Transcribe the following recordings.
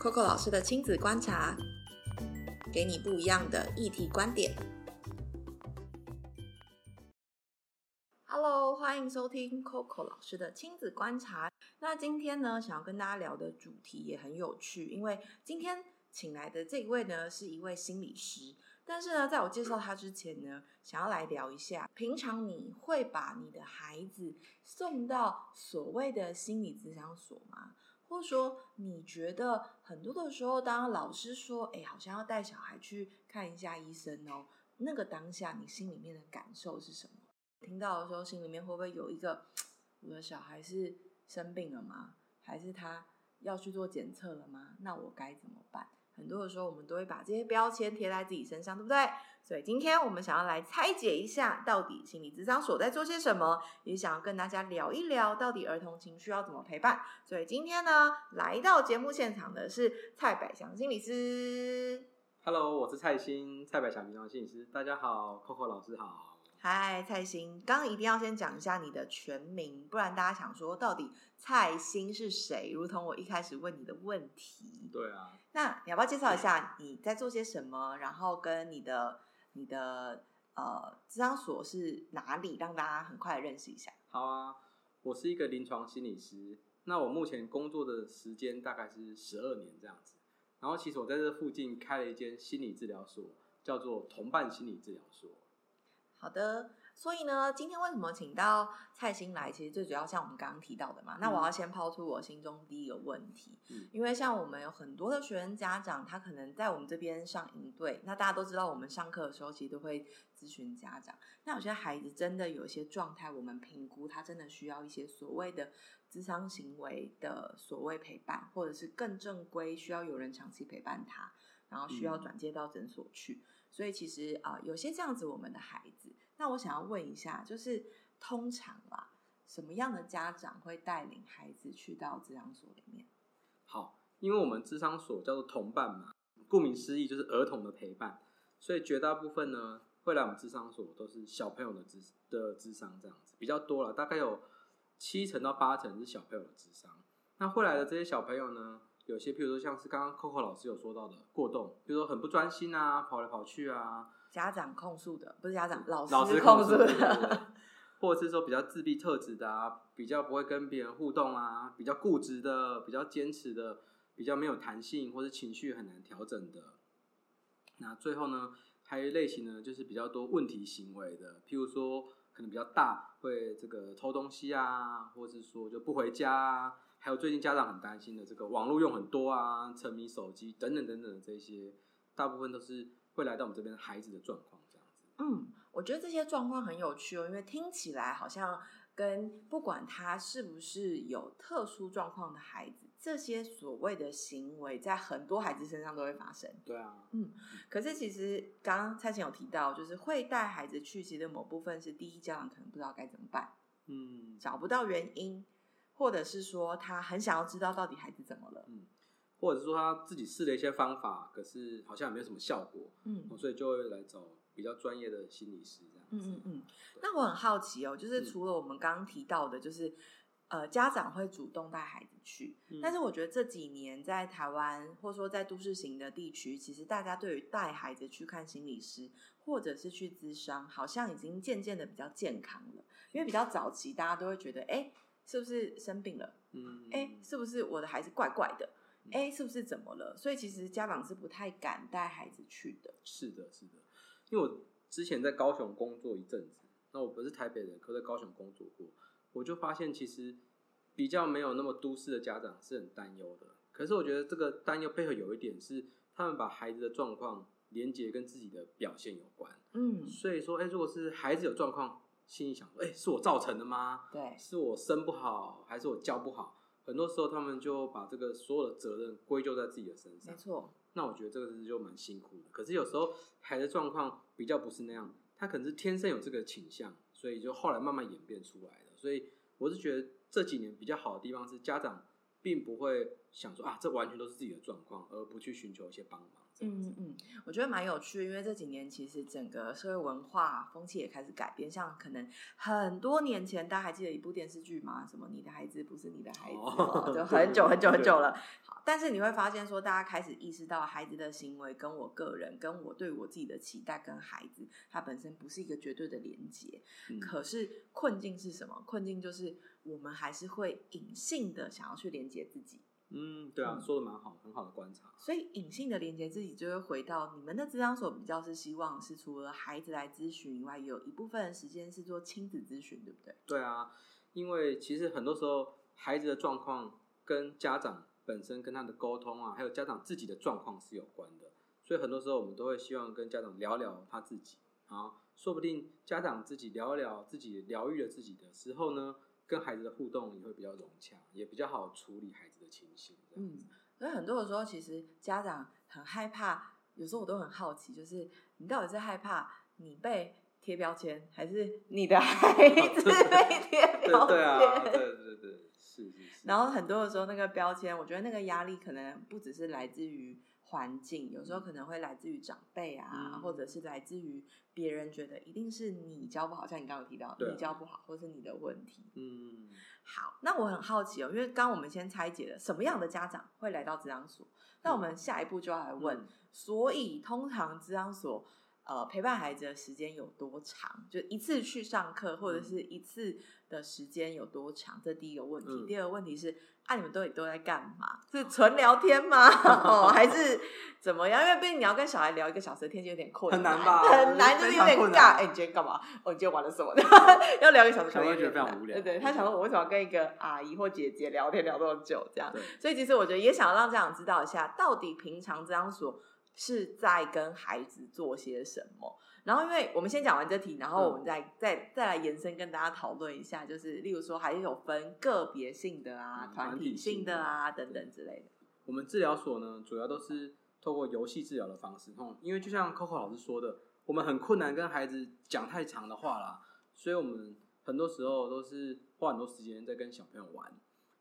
Coco 老师的亲子观察，给你不一样的议题观点。Hello，欢迎收听 Coco 老师的亲子观察。那今天呢，想要跟大家聊的主题也很有趣，因为今天请来的这一位呢，是一位心理师。但是呢，在我介绍他之前呢，想要来聊一下，平常你会把你的孩子送到所谓的心理咨商所吗？或者说，你觉得很多的时候，当老师说“哎，好像要带小孩去看一下医生哦”，那个当下你心里面的感受是什么？听到的时候，心里面会不会有一个我的小孩是生病了吗？还是他要去做检测了吗？那我该怎么办？很多的时候，我们都会把这些标签贴在自己身上，对不对？所以今天我们想要来拆解一下，到底心理咨商所在做些什么，也想要跟大家聊一聊，到底儿童情绪要怎么陪伴。所以今天呢，来到节目现场的是蔡百祥心理师。Hello，我是蔡欣，蔡百祥临床心理师。大家好，Coco 老师好。嗨，蔡欣，刚刚一定要先讲一下你的全名，不然大家想说到底蔡欣是谁？如同我一开始问你的问题。对啊。那你要不要介绍一下你在做些什么？然后跟你的你的呃，智商所是哪里？让大家很快认识一下。好啊，我是一个临床心理师。那我目前工作的时间大概是十二年这样子。然后其实我在这附近开了一间心理治疗所，叫做同伴心理治疗所。好的，所以呢，今天为什么请到蔡欣来？其实最主要像我们刚刚提到的嘛。那我要先抛出我心中第一个问题，因为像我们有很多的学生家长，他可能在我们这边上营队，那大家都知道，我们上课的时候其实都会咨询家长。那有些孩子真的有一些状态，我们评估他真的需要一些所谓的智商行为的所谓陪伴，或者是更正规，需要有人长期陪伴他，然后需要转接到诊所去。所以其实啊，有些这样子我们的孩子，那我想要问一下，就是通常啦，什么样的家长会带领孩子去到智商所里面？好，因为我们智商所叫做同伴嘛，顾名思义就是儿童的陪伴，所以绝大部分呢会来我们智商所都是小朋友的智的智商这样子比较多了，大概有七成到八成是小朋友的智商。那会来的这些小朋友呢？有些，譬如说，像是刚刚 Coco 老师有说到的过动，比如说很不专心啊，跑来跑去啊，家长控诉的，不是家长，老师控诉的，或者是说比较自闭特质的啊，比较不会跟别人互动啊，比较固执的，比较坚持的，比较没有弹性，或者情绪很难调整的。那最后呢，还有一类型呢，就是比较多问题行为的，譬如说可能比较大，会这个偷东西啊，或者是说就不回家啊。还有最近家长很担心的这个网络用很多啊，沉迷手机等等等等的这些，大部分都是会来到我们这边孩子的状况这样子。嗯，我觉得这些状况很有趣哦，因为听起来好像跟不管他是不是有特殊状况的孩子，这些所谓的行为在很多孩子身上都会发生。对啊，嗯，可是其实刚刚蔡琴有提到，就是会带孩子去，其实某部分是第一家长可能不知道该怎么办，嗯，找不到原因。或者是说他很想要知道到底孩子怎么了，嗯，或者是说他自己试了一些方法，可是好像也没有什么效果，嗯，所以就会来找比较专业的心理师这样。嗯嗯嗯。那我很好奇哦，就是除了我们刚刚提到的，就是呃家长会主动带孩子去，但是我觉得这几年在台湾或者说在都市型的地区，其实大家对于带孩子去看心理师或者是去咨商，好像已经渐渐的比较健康了，因为比较早期大家都会觉得，哎。是不是生病了？嗯，哎，是不是我的孩子怪怪的？哎，是不是怎么了？所以其实家长是不太敢带孩子去的。是的，是的，因为我之前在高雄工作一阵子，那我不是台北人，可在高雄工作过，我就发现其实比较没有那么都市的家长是很担忧的。可是我觉得这个担忧背后有一点是，他们把孩子的状况连接跟自己的表现有关。嗯，所以说，哎，如果是孩子有状况。心里想说：“哎，是我造成的吗？对，是我生不好，还是我教不好？很多时候他们就把这个所有的责任归咎在自己的身上。没错，那我觉得这个是就蛮辛苦的。可是有时候孩子状况比较不是那样，他可能是天生有这个倾向，所以就后来慢慢演变出来的。所以我是觉得这几年比较好的地方是家长并不会想说啊，这完全都是自己的状况，而不去寻求一些帮忙。”嗯嗯，我觉得蛮有趣，因为这几年其实整个社会文化风气也开始改变。像可能很多年前，大家还记得一部电视剧吗？什么“你的孩子不是你的孩子”，就很久很久很久了。好，好，但是你会发现说，大家开始意识到孩子的行为跟我个人、跟我对我自己的期待跟孩子，他本身不是一个绝对的连接。嗯可是困境是什么？困境就是我们还是会隐性的想要去连接自己。嗯，对啊，嗯说的蛮好，很好的观察。所以隐性的连接自己，就会回到你们的咨商所比较是希望是除了孩子来咨询以外，有一部分的时间是做亲子咨询，对不对？对啊，因为其实很多时候孩子的状况跟家长本身跟他的沟通啊，还有家长自己的状况是有关的，所以很多时候我们都会希望跟家长聊聊他自己啊，说不定家长自己聊一聊自己疗愈了自己的时候呢，跟孩子的互动也会比较融洽，也比较好处理孩子的情绪。嗯，所以很多的时候，其实家长很害怕，有时候我都很好奇，就是你到底是害怕你被贴标签，还是你的孩 子被贴标签？对对啊，对对对，是是是。然后很多的时候，那个标签，我觉得那个压力可能不只是来自于环境，有时候可能会来自于长辈啊，嗯或者是来自于别人觉得一定是你教不好，像你刚刚有提到你教不好，或是你的问题。嗯，好，那我很好奇哦，因为刚刚我们先拆解了什么样的家长会来到职场所，那我们下一步就要来问，嗯。所以通常职场所呃陪伴孩子的时间有多长？就一次去上课或者是一次的时间有多长？这第一个问题。嗯第二个问题是，啊，你们到底都在干嘛？是纯聊天吗？哦，还是怎么样？因为毕竟你要跟小孩聊一个小时的天，就有点困很难吧很难，就是有点尬。哎、你今天干嘛？哦，你今天玩了什么？要聊一个小时，可能有小朋友觉得非常无聊对对，他想说，我为什么要跟一个阿姨或姐姐聊天聊这么久？这样，所以其实我觉得也想要让家长知道一下，到底平常这样所是在跟孩子做些什么。然后，因为我们先讲完这题，然后我们再、再再来延伸跟大家讨论一下，就是例如说，还有分个别性的啊、嗯团体性的啊等等之类的。我们治疗所呢，主要都是透过游戏治疗的方式，哦，因为就像 Coco 老师说的，我们很困难跟孩子讲太长的话啦，所以我们很多时候都是花很多时间在跟小朋友玩。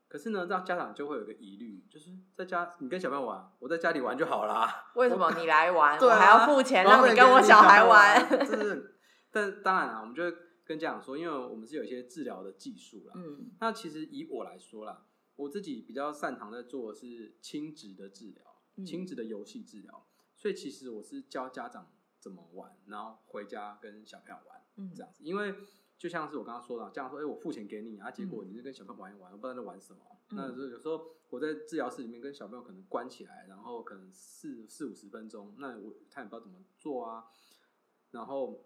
可是呢，让家长就会有一个疑虑，就是在家你跟小朋友玩，我在家里玩就好啦。为什么你来玩，我还要付钱让你跟我小孩玩？这是，但当然啊，我们就会跟家长说，因为我们是有一些治疗的技术啦。嗯那其实以我来说啦，我自己比较擅长在做的是亲子的治疗，嗯亲子的游戏治疗，所以其实我是教家长怎么玩，然后回家跟小朋友玩嗯这样子。因为就像是我刚刚说的，这样说：“哎、我付钱给你啊，结果你是跟小朋友玩一玩，我不知道在玩什么。嗯那就有时候我在治疗室里面跟小朋友可能关起来，然后可能四四五十分钟，那我他也不知道怎么做啊。然后，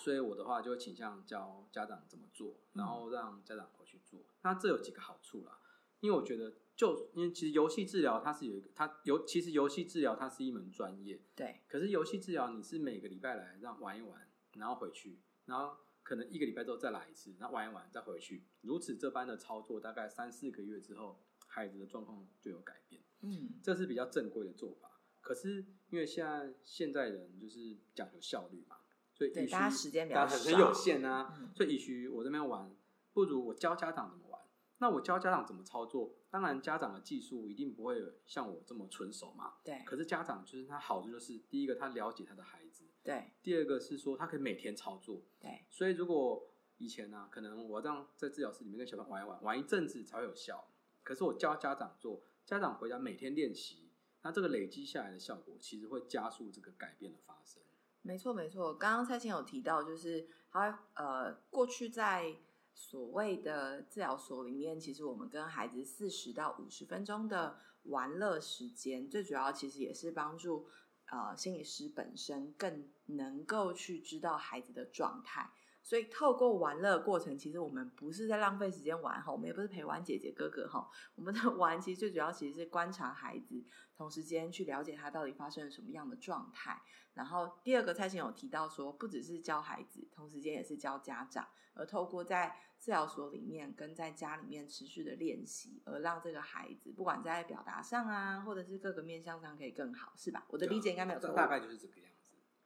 所以我的话就会倾向教家长怎么做，然后让家长回去做。那这有几个好处啦，因为我觉得就因为其实游戏治疗它是有一个，它游其实游戏治疗它是一门专业，对，可是游戏治疗你是每个礼拜来让玩一玩，然后回去，然后可能一个礼拜之后再来一次，那玩一玩再回去，如此这般的操作，大概三四个月之后，孩子的状况就有改变，嗯。这是比较正规的做法。可是因为现在现在人就是讲究效率嘛，所以对大家时间比较很有限啊，嗯。所以与其我这边玩，不如我教家长怎么玩。那我教家长怎么操作，当然家长的技术一定不会像我这么纯熟嘛。对。可是家长就是他好处就是，第一个他了解他的孩子，对第二个是说他可以每天操作。对，所以如果以前呢、可能我这样在治疗室里面跟小朋友玩一玩，玩一阵子才会有效。可是我教家长做，家长回家每天练习，那这个累积下来的效果，其实会加速这个改变的发生。没错，没错。刚刚蔡琴有提到，就是他呃，过去在所谓的治疗所里面，其实我们跟孩子四十到五十分钟的玩乐时间，最主要其实也是帮助呃心理师本身更能够去知道孩子的状态。所以透过玩乐过程，其实我们不是在浪费时间玩哈，我们也不是陪玩姐姐哥哥哈，我们的 玩其实最主要其实是观察孩子，同时间去了解他到底发生了什么样的状态。然后第二个蔡琴有提到说，不只是教孩子，同时间也是教家长，而透过在治疗所里面跟在家里面持续的练习，而让这个孩子不管在表达上啊，或者是各个面向上可以更好，是吧？我的理解应该没有错。大概就是这个样子。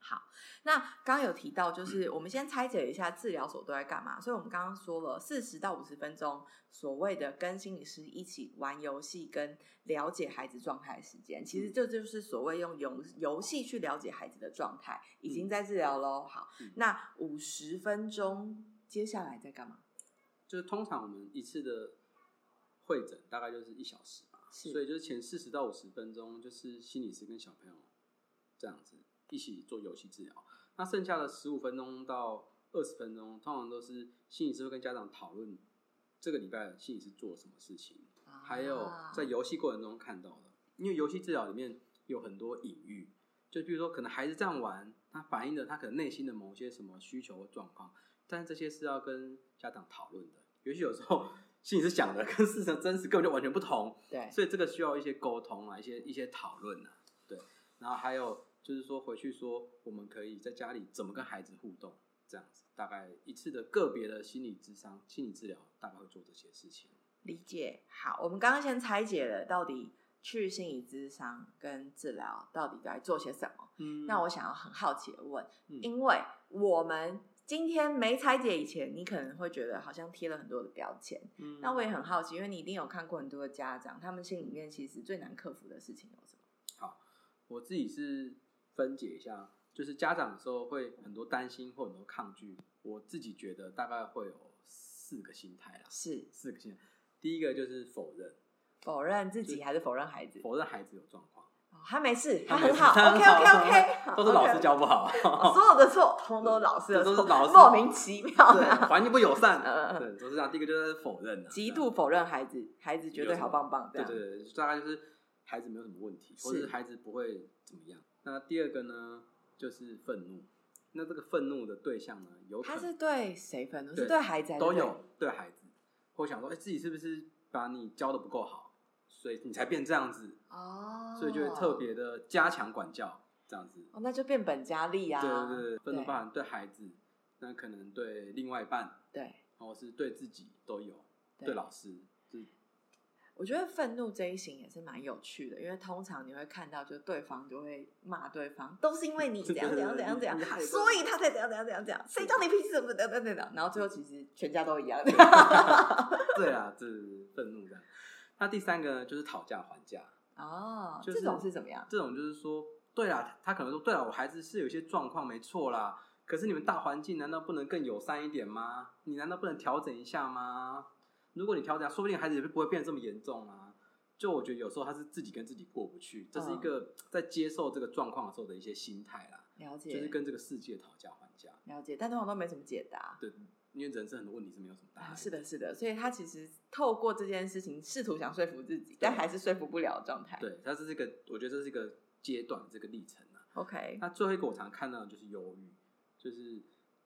好，那刚刚有提到，就是我们先拆解一下治疗所都在干嘛。所以我们刚刚说了四十到五十分钟，所谓的跟心理师一起玩游戏跟了解孩子状态的时间，其实这就是所谓用游游戏去了解孩子的状态，已经在治疗喽。好嗯，那五十分钟接下来在干嘛？就是通常我们一次的会诊大概就是一小时嘛，是所以就是前四十到五十分钟，就是心理师跟小朋友这样子一起做游戏治疗。那剩下的十五分钟到二十分钟，通常都是心理师会跟家长讨论这个礼拜心理师做了什么事情，还有啊在游戏过程中看到的。因为游戏治疗里面有很多隐喻，就比如说可能孩子这样玩，他反映了他可能内心的某些什么需求或状况，但是这些是要跟家长讨论的。尤其有时候心理师想的 跟事实真实根本就完全不同，对，所以这个需要一些沟通啊，一些一些讨论啊，对。然后还有就是说回去说，我们可以在家里怎么跟孩子互动，这样子。大概一次的个别的心理智商、心理治疗，大概会做这些事情。理解。好，我们刚刚先拆解了到底去心理咨商跟治疗到底该做些什么。嗯那我想要很好奇的问，嗯因为我们今天没拆解以前，你可能会觉得好像贴了很多的标签。嗯那我也很好奇，因为你一定有看过很多的家长，他们心里面其实最难克服的事情有什么？好我自己是分解一下，就是家长的时候会很多担心或很多抗拒。我自己觉得大概会有四个心态啦，是。四个心态。第一个就是否认，否认自己还是否认孩子？否认孩子有状况，哦他没事，他很好。OK 好 OK OK，都是老师教不好，所有的错，通通都是老师的错，都是老师。莫名其妙。对，的，环境不友善，嗯嗯对，都是这样。第一个就是否认啊，极度否认孩子，孩子绝对好棒棒，对对对，大概就是孩子没有什么问题，或者是是。孩子不会怎么样。那第二个呢，就是愤怒。那这个愤怒的对象呢，有可他能是对谁愤怒？是对孩子都有对孩子，会想说，哎、自己是不是把你教的不够好，所以你才变这样子，哦，所以就会特别的加强管教，这样子。哦，那就变本加厉啊！对对对，愤怒对包含对孩子，那可能对另外一半，对或是对自己都有，对对老师，就是我觉得愤怒这一型也是蛮有趣的，因为通常你会看到，就对方就会骂对方，都是因为你怎样怎样怎样怎样 所以他才怎样怎样怎样怎样，谁叫你脾气怎么怎样怎样，然后最后其实全家都一样。对啊，这是愤怒这样。那第三个呢，就是讨价还价。哦，就是这种是怎么样？这种就是说，对啦，他可能说，对了，我孩子是有些状况，没错啦。可是你们大环境难道不能更友善一点吗？你难道不能调整一下吗？如果你调整，说不定孩子也不会变得这么严重啊。就我觉得有时候他是自己跟自己过不去，这是一个在接受这个状况的时候的一些心态啦，了解，就是跟这个世界讨价还价。了解，但通常都没什么解答。对，因为人生很多问题是没有什么答案。啊，是的，是的，所以他其实透过这件事情试图想说服自己，但还是说服不了的状态。对，他这是这个，我觉得这是一个阶段，这个历程啊。，OK，那最后一个我常看到的就是忧郁，就是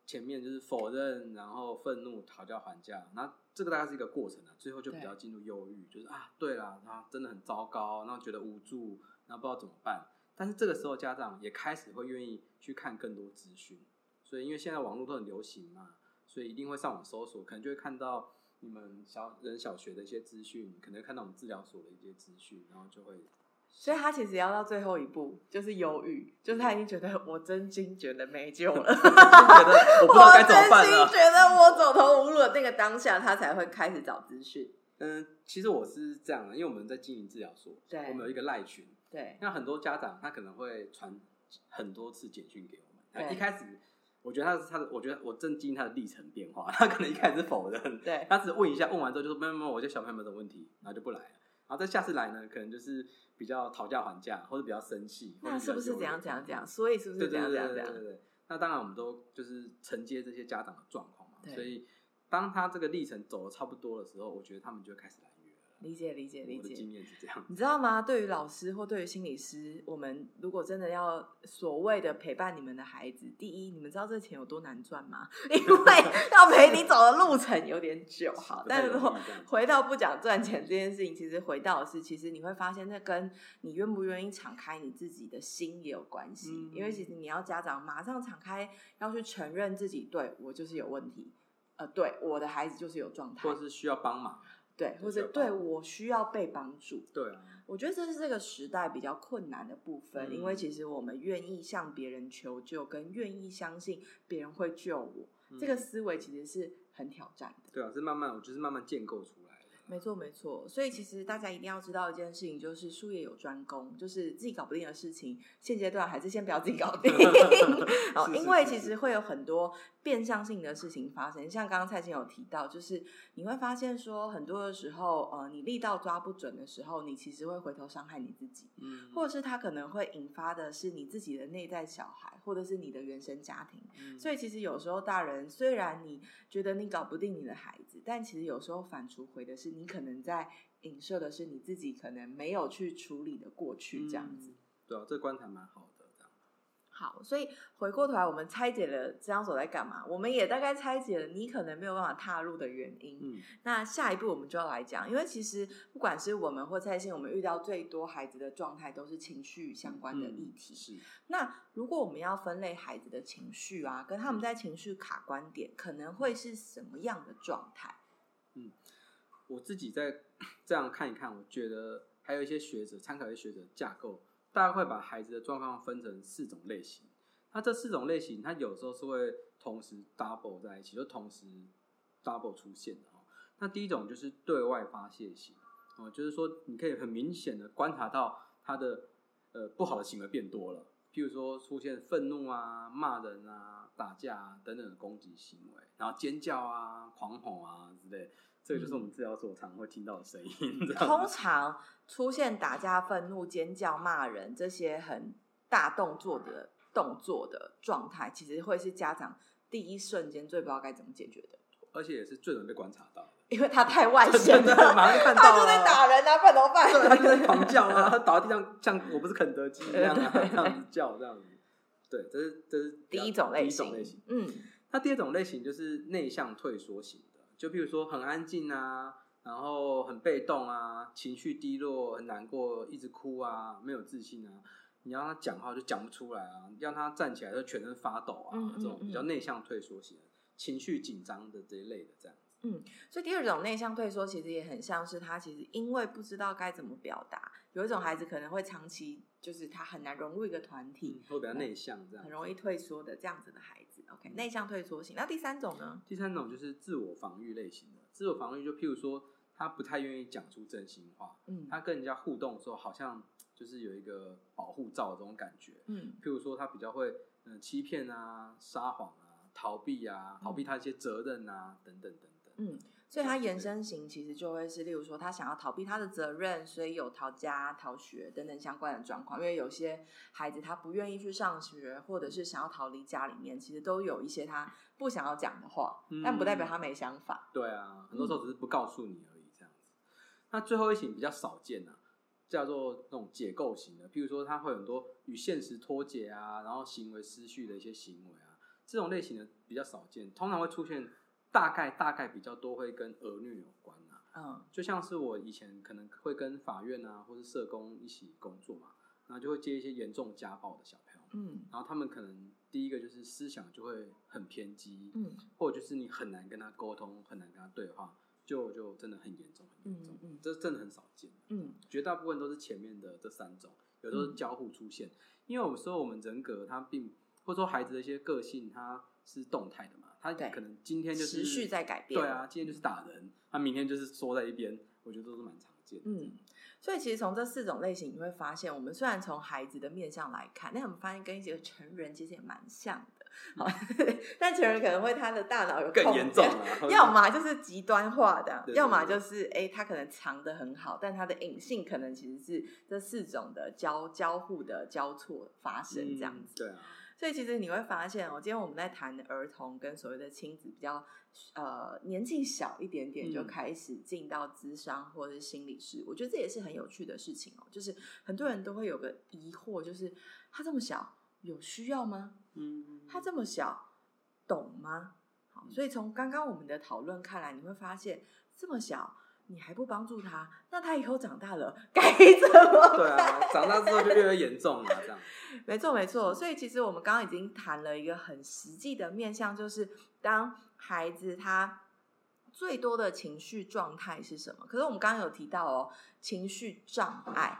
前面就是否认，然后愤怒、讨价还价，那这个大概是一个过程啊，最后就比较进入忧郁，就是啊，对啦，他真的很糟糕，然后觉得无助，然后不知道怎么办。但是这个时候家长也开始会愿意去看更多资讯，所以因为现在网络都很流行嘛，所以一定会上网搜索，可能就会看到你们小人小学的一些资讯，可能看到我们治疗所的一些资讯，然后就会所以他其实要到最后一步，就是犹豫，就是他已经觉得我真心觉得没救了，觉得我不知道该怎么办了真心。觉得我走投无路的那个当下，他才会开始找资讯。嗯，其实我是这样的，因为我们在经营治疗所，对我们有一个赖群，对，那很多家长他可能会传很多次简讯给我们。对一开始，我觉得他是他的，我觉得我震惊他的历程变化。他可能一开始是否认，对他只问一下，问完之后就说没有没有，我家小朋友们的问题，然后就不来了。然后再下次来呢，可能就是比较讨价还价，或者比较生气，那是不是怎样怎样怎样？所以是不是怎对对对样怎样怎样？对对。那当然，我们都就是承接这些家长的状况嘛，所以当他这个历程走的差不多的时候，我觉得他们就会开始来。理解理解理解。我的经验是这样。你知道吗？对于老师或对于心理师，我们如果真的要所谓的陪伴你们的孩子，第一，你们知道这钱有多难赚吗？因为 要陪你走的路程有点久。好，但是如果回到不讲赚钱这件事情，其实回到的是，其实你会发现，那跟你愿不愿意敞开你自己的心也有关系。嗯因为其实你要家长马上敞开，要去承认自己对我就是有问题，呃，对我的孩子就是有状态或，者是需要帮忙。对，或者对我需要被帮助。对啊，我觉得这是这个时代比较困难的部分，嗯因为其实我们愿意向别人求救，跟愿意相信别人会救我，这个嗯思维其实是很挑战的。对啊，是慢慢，我就是慢慢建构出来的。没错，没错。所以其实大家一定要知道一件事情，就是术业有专攻，就是自己搞不定的事情，现阶段还是先不要自己搞定。哦，因为其实会有很多变相性的事情发生，像刚刚蔡琴有提到，就是你会发现说，很多的时候，呃，你力道抓不准的时候，你其实会回头伤害你自己，嗯，或者是他可能会引发的是你自己的内在小孩，或者是你的原生家庭。嗯所以其实有时候大人虽然你觉得你搞不定你的孩子，但其实有时候反刍回的是你可能在影射的是你自己可能没有去处理的过去这样子。对啊，这观察蛮好的，好，所以回过头来，我们拆解了这张所在干嘛？我们也大概拆解了你可能没有办法踏入的原因。嗯那下一步我们就要来讲，因为其实不管是我们或蔡信，我们遇到最多孩子的状态都是情绪相关的议题。嗯是，那如果我们要分类孩子的情绪啊，跟他们在情绪卡观点，可能会是什么样的状态？嗯我自己在 这样看一看，我觉得还有一些学者参考一些学者架构，大概会把孩子的状况分成四种类型。那这四种类型，它有时候是会同时 double 在一起，就同时 double 出现的哦。那第一种就是对外发泄型哦，就是说你可以很明显的观察到他的呃不好的行为变多了，譬如说出现愤怒啊、骂人啊、打架啊等等的攻击行为，然后尖叫啊、狂吼啊之类。这个就是我们治疗所常常会听到的声音。通常出现打架、愤怒、尖叫、骂人这些很大动作的动作的状态，其实会是家长第一瞬间最不知道该怎么解决的，而且也是最容易被观察到的。因为他太外 显了，马上看 到他就在打人啊，不然怎么办？对，他就在狂叫啊，他倒在地上像我不是肯德基一样啊，这样子叫这样子。对，这是这是第一种类第一型，种类型。嗯那第二种类型就是内向退缩型的，就譬如说很安静啊，然后很被动啊，情绪低落、很难过，一直哭啊，没有自信啊。你让他讲话就讲不出来啊，让他站起来就全身发抖啊，嗯嗯这种比较嗯内向退缩型，情绪紧张的这一类的这样子。所以第二种内向退缩，其实也很像是他其实因为不知道该怎么表达，有一种孩子可能会长期就是他很难融入一个团体，会比较内向这样很。容易退缩的这样子的孩子。OK，内向退缩型。那第三种呢？第三种就是自我防御类型的，自我防御就譬如说他不太愿意讲出真心话，嗯他跟人家互动的时候好像就是有一个保护罩的这种感觉。嗯譬如说他比较会嗯、呃欺骗啊、撒谎啊、逃避啊、逃避他一些责任啊、等等等等。嗯，所以他延伸型其实就会是，例如说他想要逃避他的责任，所以有逃家、逃学等等相关的状况。因为有些孩子他不愿意去上学，或者是想要逃离家里面，其实都有一些他不想要讲的话，嗯但不代表他没想法。对啊，很多时候只是不告诉你而已，这样子。那最后一型比较少见啊，叫做那种解构型的，譬如说他会很多与现实脱节啊，然后行为失序的一些行为啊，这种类型的比较少见，通常会出现大概大概比较多会跟儿女有关啊。嗯。就像是我以前可能会跟法院啊，或是社工一起工作嘛，然后就会接一些严重家暴的小朋友，嗯然后他们可能第一个就是思想就会很偏激，嗯或者就是你很难跟他沟通，很难跟他对话，就就真的很严重，很严重，嗯嗯。这真的很少见，嗯。绝大部分都是前面的这三种，有时候是交互出现，因为有时候我们人格它并或者说孩子的一些个性它是动态的嘛，他可能今天就是持续在改变对啊，今天就是打人，他明天就是缩在一边，我觉得都是蛮常见的，嗯，所以其实从这四种类型，你会发现，我们虽然从孩子的面相来看，但我们发现跟一些成人其实也蛮像的。好，但成人可能会他的大脑有更空严重啊，要么就是极端化的，对对要么就是哎、诶他可能藏的很好，但他的隐性可能其实是这四种的交交互的交错发生这样子。嗯对啊，所以其实你会发现哦，今天我们在谈儿童跟所谓的亲子比较呃年纪小一点点就嗯开始进到智商或者是心理师，我觉得这也是很有趣的事情哦。就是很多人都会有个疑惑，就是他这么小有需要吗？嗯，他这么小懂吗？好，所以从刚刚我们的讨论看来，你会发现这么小。你还不帮助他，那他以后长大了该怎么对啊，长大之后就越来越严重了，这样，没错，没错。所以其实我们刚刚已经谈了一个很实际的面向，就是当孩子他最多的情绪状态是什么？可是我们刚刚有提到哦，情绪障碍。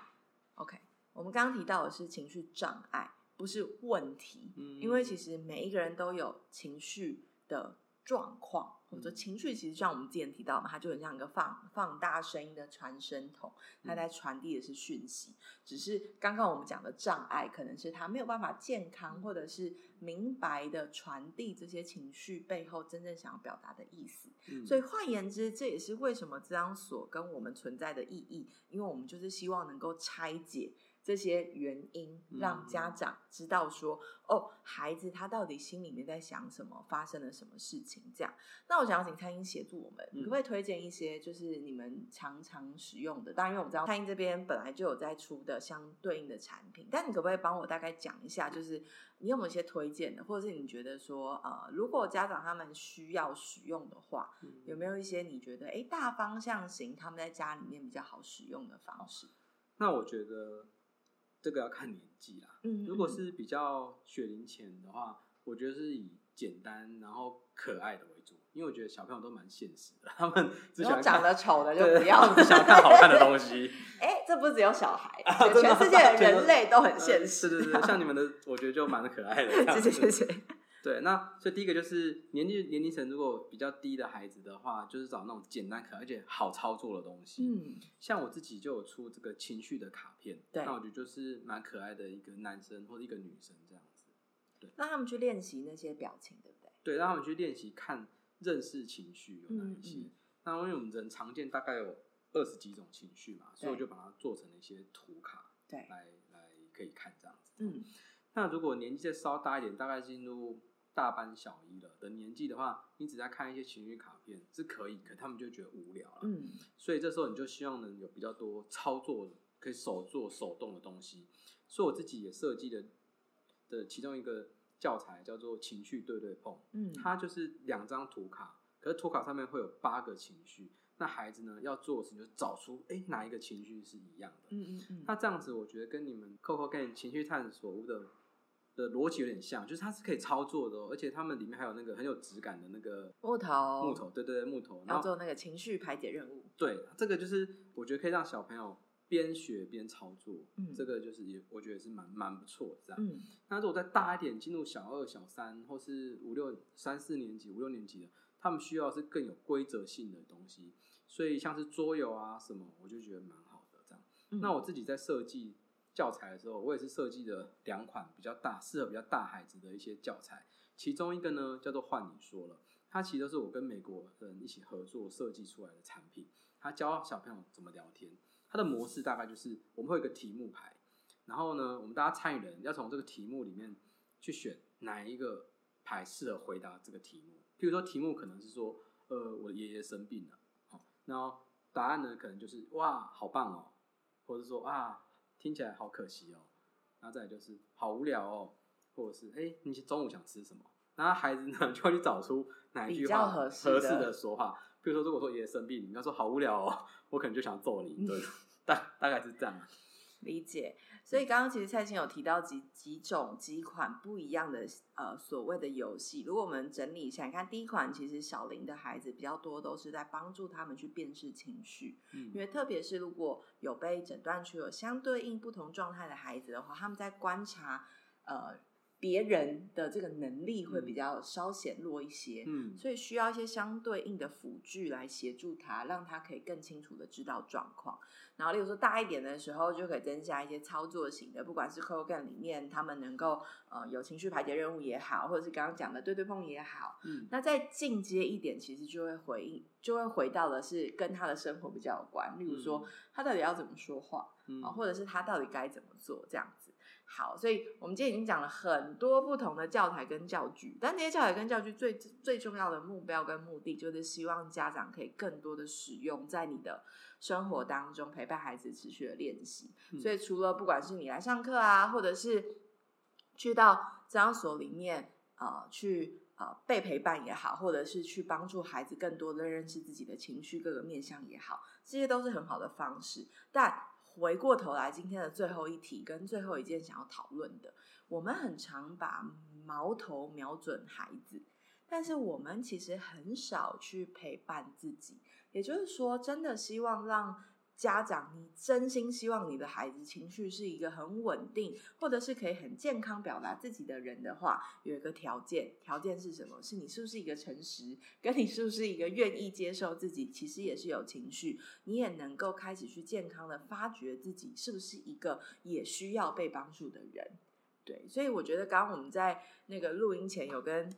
OK，我们刚刚提到的是情绪障碍，不是问题，嗯因为其实每一个人都有情绪的状况，或者嗯情绪，其实像我们之前提到嘛，它就很像一个放放大声音的传声筒，它嗯在传递的是讯息。只是刚刚我们讲的障碍，可能是他没有办法健康，或者是明白的传递这些情绪背后真正想要表达的意思。嗯所以换言之，这也是为什么这张所跟我们存在的意义，因为我们就是希望能够拆解这些原因，嗯让家长知道说，哦，孩子他到底心里面在想什么，发生了什么事情。这样，那我想要请蔡英协助我们，可不可以推荐一些就是你们常常使用的？当然，因为我们知道蔡英这边本来就有在出的相对应的产品，但你可不可以帮我大概讲一下，就是你有没有一些推荐的，或者是你觉得说，呃，如果家长他们需要使用的话，嗯有没有一些你觉得哎大方向型他们在家里面比较好使用的方式？那我觉得这个要看年纪啦。嗯如果是比较学龄前的话，我觉得是以简单然后可爱的为主，因为我觉得小朋友都蛮现实的，他们只喜欢长得丑的就不要想看好看的东西。哎，这不是只有小孩，啊全世界的人类都很呃现实。对对对，像你们的，我觉得就蛮可爱的。谢子谢 谢谢。对，那所以第一个就是年纪年龄层如果比较低的孩子的话，就是找那种简单可爱而且好操作的东西。嗯，像我自己就有出这个情绪的卡片，对那我觉得就是蛮可爱的一个男生或者一个女生这样子。让他们去练习那些表情，对不对？对，让他们去练习看认识情绪有哪一些。嗯嗯那因为我们人常见大概有二十几种情绪嘛，所以我就把它做成了一些图卡对，来来可以看这样子。嗯那如果年纪再稍大一点，大概进入大班小一了的年纪的话，你只在看一些情绪卡片是可以，可他们就觉得无聊了。嗯所以这时候你就希望能有比较多操作可以手做手动的东西。所以我自己也设计了的其中一个教材叫做情绪对对碰，嗯，它就是两张图卡，可是图卡上面会有八个情绪。那孩子呢要做的事情就找出哎哪一个情绪是一样的。嗯嗯嗯，那这样子，我觉得跟你们 Coco 跟情绪探索屋的的逻辑有点像，就是它是可以操作的、哦，而且它们里面还有那个很有质感的那个木头木头，对对对，木头。然后要做那个情绪排解任务。对这个就是我觉得可以让小朋友边学边操作，嗯这个就是也我觉得是蛮蛮不错的这样。嗯那如果再大一点，进入小二、小三或是五六三四年级、五六年级的，他们需要是更有规则性的东西，所以像是桌游啊什么，我就觉得蛮好的这样。嗯那我自己在设计教材的时候，我也是设计了两款比较大、适合比较大孩子的一些教材。其中一个呢叫做“换你说了”，它其实都是我跟美国人一起合作设计出来的产品。它教小朋友怎么聊天，它的模式大概就是我们会有一个题目牌，然后呢，我们大家参与人要从这个题目里面去选哪一个牌适合回答这个题目。譬如说，题目可能是说，呃，我的爷爷生病了，好，然后答案呢可能就是哇，好棒哦，或者说啊，听起来好可惜哦，然后再来就是好无聊哦，或者是哎，你中午想吃什么？然后孩子呢就会去找出哪一句话合适的的说话。比如说，如果说爷爷生病，你要说好无聊哦，我可能就想揍你一顿，大大概是这样啊。理解。所以刚刚其实蔡琴有提到几几种几款不一样的呃所谓的游戏，如果我们整理一下，你看第一款其实小林的孩子比较多都是在帮助他们去辨识情绪，嗯。因为特别是如果有被诊断出有相对应不同状态的孩子的话，他们在观察呃别人的这个能力会比较稍显弱一些。嗯所以需要一些相对应的辅具来协助他，让他可以更清楚的知道状况。然后，例如说大一点的时候，就可以增加一些操作型的，不管是 c o g a n 里面他们能够呃有情绪排解任务也好，或者是刚刚讲的对对碰也好。嗯那再进阶一点，其实就会回应，就会回到的是跟他的生活比较有关，例如说他到底要怎么说话，嗯啊，或者是他到底该怎么做这样子。好，所以我们今天已经讲了很多不同的教材跟教具，但这些教材跟教具最最重要的目标跟目的，就是希望家长可以更多的使用在你的生活当中，陪伴孩子持续的练习。嗯所以除了不管是你来上课啊，或者是去到这样所里面，呃，去呃被陪伴也好，或者是去帮助孩子更多的认识自己的情绪各个面向也好，这些都是很好的方式。但回过头来，今天的最后一题跟最后一件想要讨论的，我们很常把矛头瞄准孩子，但是我们其实很少去陪伴自己。也就是说，真的希望让家长，你真心希望你的孩子情绪是一个很稳定，或者是可以很健康表达自己的人的话，有一个条件，条件是什么？是你是不是一个诚实，跟你是不是一个愿意接受自己，其实也是有情绪，你也能够开始去健康的发掘自己是不是一个也需要被帮助的人。对，所以我觉得刚刚我们在那个录音前有跟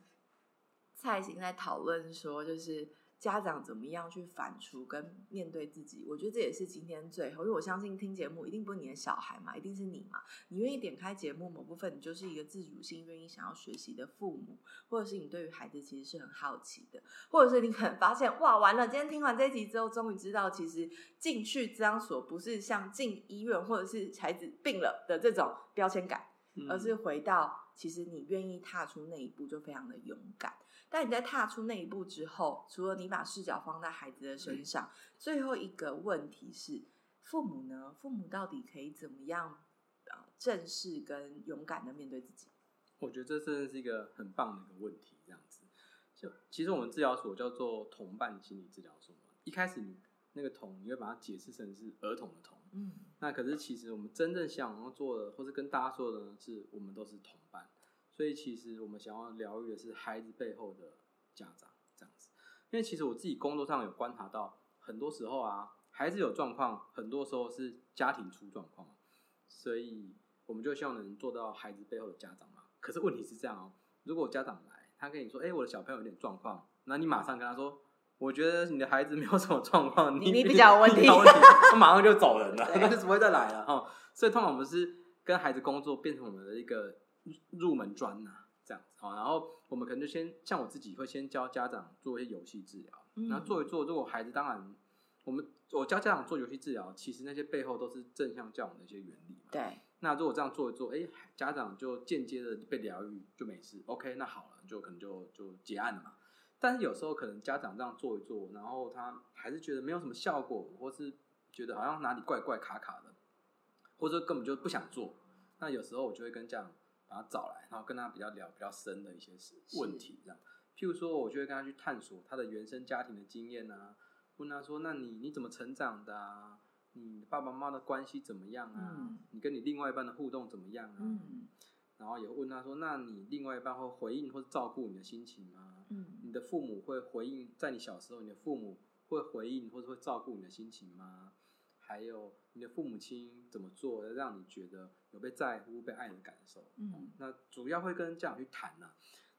蔡行在讨论说，就是。家长怎么样去反刍跟面对自己？我觉得这也是今天最后，因为我相信听节目一定不是你的小孩嘛，一定是你嘛。你愿意点开节目某部分，你就是一个自主性愿意想要学习的父母，或者是你对于孩子其实是很好奇的，或者是你可能发现哇，完了，今天听完这集之后，终于知道其实进去治疗所不是像进医院或者是孩子病了的这种标签感，而是回到其实你愿意踏出那一步就非常的勇敢。但你在踏出那一步之后，除了你把视角放在孩子的身上，最后一个问题是：父母呢？父母到底可以怎么样呃正视跟勇敢的面对自己？我觉得这真的是一个很棒的一个问题。这样子，就其实我们治疗所叫做同伴心理治疗所嘛。一开始你那个“同”，你会把它解释成是儿童的“童”。嗯。那可是其实我们真正想要做的，或是跟大家说的呢，是我们都是同伴。所以其实我们想要疗愈的是孩子背后的家长这样子，因为其实我自己工作上有观察到，很多时候啊，孩子有状况，很多时候是家庭出状况，所以我们就希望能做到孩子背后的家长嘛。可是问题是这样哦，如果家长来，他跟你说，哎，我的小朋友有点状况，那你马上跟他说，我觉得你的孩子没有什么状况，你比较有问题，他马上就走人了，他就不会再来了哈。所以通常我们是跟孩子工作，变成我们的一个。入门专呐，这样子好，然后我们可能就先像我自己会先教家长做一些游戏治疗，然后做一做，如果孩子当然，我们我教家长做游戏治疗，其实那些背后都是正向教养的一些原理。对，那如果这样做一做，哎，家长就间接的被疗愈，就没事。OK，那好了，就可能就就结案了嘛。但是有时候可能家长这样做一做，然后他还是觉得没有什么效果，或是觉得好像哪里怪怪卡卡的，或者根本就不想做。那有时候我就会跟家长。把他找来，然后跟他比较聊比较深的一些事问题，这样。譬如说，我就会跟他去探索他的原生家庭的经验啊，问他说：“那你你怎么成长的啊？你爸爸妈妈的关系怎么样啊？你跟你另外一半的互动怎么样啊？”然后也问他说：“那你另外一半会回应或者照顾你的心情吗？你的父母会回应，在你小时候，你的父母会回应或者会照顾你的心情吗？还有你的父母亲怎么做，让你觉得？”有被在乎、被爱的感受，嗯，那主要会跟家长去谈呢。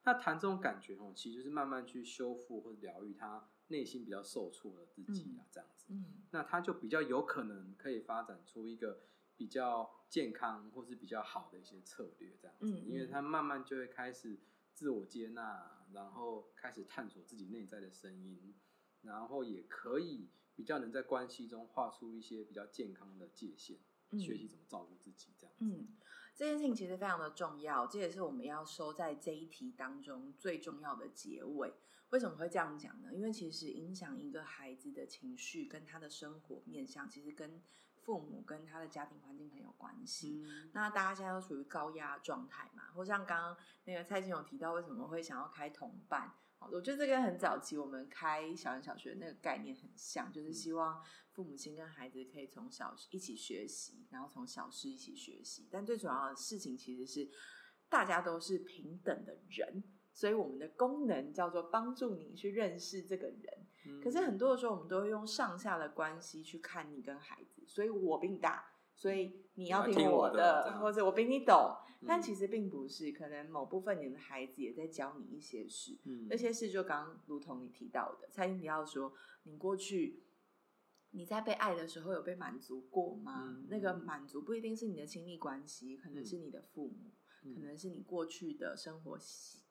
那谈这种感觉哦，其实就是慢慢去修复或者疗愈他内心比较受挫的自己啊，这样子。嗯，那他就比较有可能可以发展出一个比较健康或是比较好的一些策略，这样子。嗯，因为他慢慢就会开始自我接纳，然后开始探索自己内在的声音，然后也可以比较能在关系中画出一些比较健康的界限。学习怎么照顾自己，这样。嗯，这件事情其实非常的重要，这也是我们要收在这一题当中最重要的结尾。为什么会这样讲呢？因为其实影响一个孩子的情绪跟他的生活面向，其实跟父母跟他的家庭环境很有关系。那大家现在都处于高压状态嘛，或像刚刚那个蔡琴有提到，为什么会想要开同伴？我觉得这跟很早期我们开小人小学那个概念很像，就是希望父母亲跟孩子可以从小一起学习，然后从小事一起学习。但最主要的事情其实是大家都是平等的人，所以我们的功能叫做帮助你去认识这个人。可是很多的时候，我们都会用上下的关系去看你跟孩子，所以我比你大。所以你要听我的，或者我比你懂，但其实并不是。可能某部分你的孩子也在教你一些事，那些事就刚如同你提到的，蔡英提到说，你过去你在被爱的时候有被满足过吗？那个满足不一定是你的亲密关系，可能是你的父母，可能是你过去的生活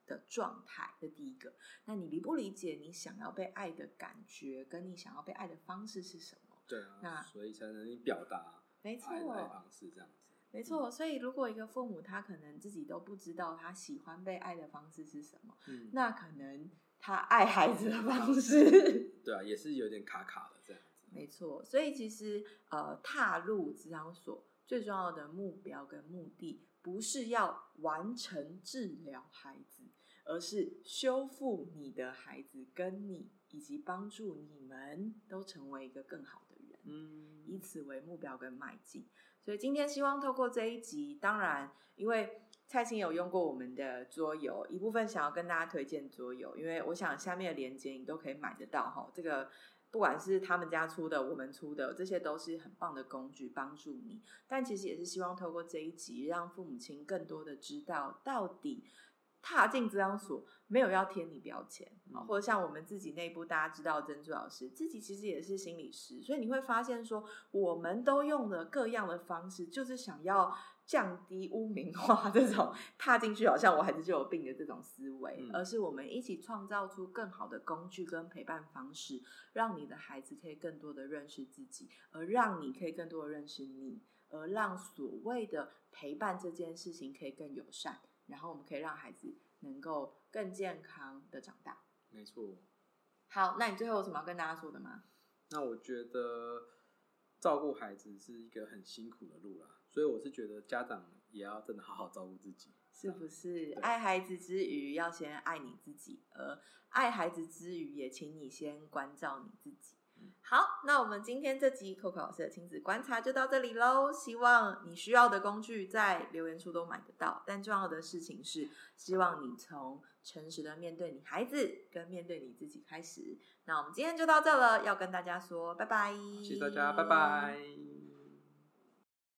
的状态。这第一个，那你理不理解你想要被爱的感觉，跟你想要被爱的方式是什么？对啊，那所以才能表达。没错，方式这样子。没错，所以如果一个父母他可能自己都不知道他喜欢被爱的方式是什么，嗯，那可能他爱孩子的方式，对啊，也是有点卡卡的这样子。没错，所以其实呃，踏入治疗所最重要的目标跟目的，不是要完成治疗孩子，而是修复你的孩子，跟你以及帮助你们都成为一个更好的人。嗯，以此为目标跟迈进。所以今天希望透过这一集，当然因为蔡琴有用过我们的桌游，一部分想要跟大家推荐桌游，因为我想下面的链接你都可以买得到哈。这个不管是他们家出的，我们出的，这些都是很棒的工具，帮助你。但其实也是希望透过这一集，让父母亲更多的知道到底。踏进这张所，没有要贴你标签啊，或者像我们自己内部，大家知道珍珠老师自己其实也是心理师，所以你会发现说，我们都用了各样的方式，就是想要降低污名化这种踏进去好像我孩子就有病的这种思维，而是我们一起创造出更好的工具跟陪伴方式，让你的孩子可以更多的认识自己，而让你可以更多的认识你，而让所谓的陪伴这件事情可以更友善。然后我们可以让孩子能够更健康的长大。没错。好，那你最后有什么要跟大家说的吗？那我觉得照顾孩子是一个很辛苦的路啦，所以我是觉得家长也要真的好好照顾自己，是不是？爱孩子之余，要先爱你自己；而爱孩子之余，也请你先关照你自己。好，那我们今天这集 Coco 老师的亲子观察就到这里喽。希望你需要的工具在留言处都买得到，但重要的事情是，希望你从诚实的面对你孩子跟面对你自己开始。那我们今天就到这了，要跟大家说拜拜，谢谢大家，拜拜。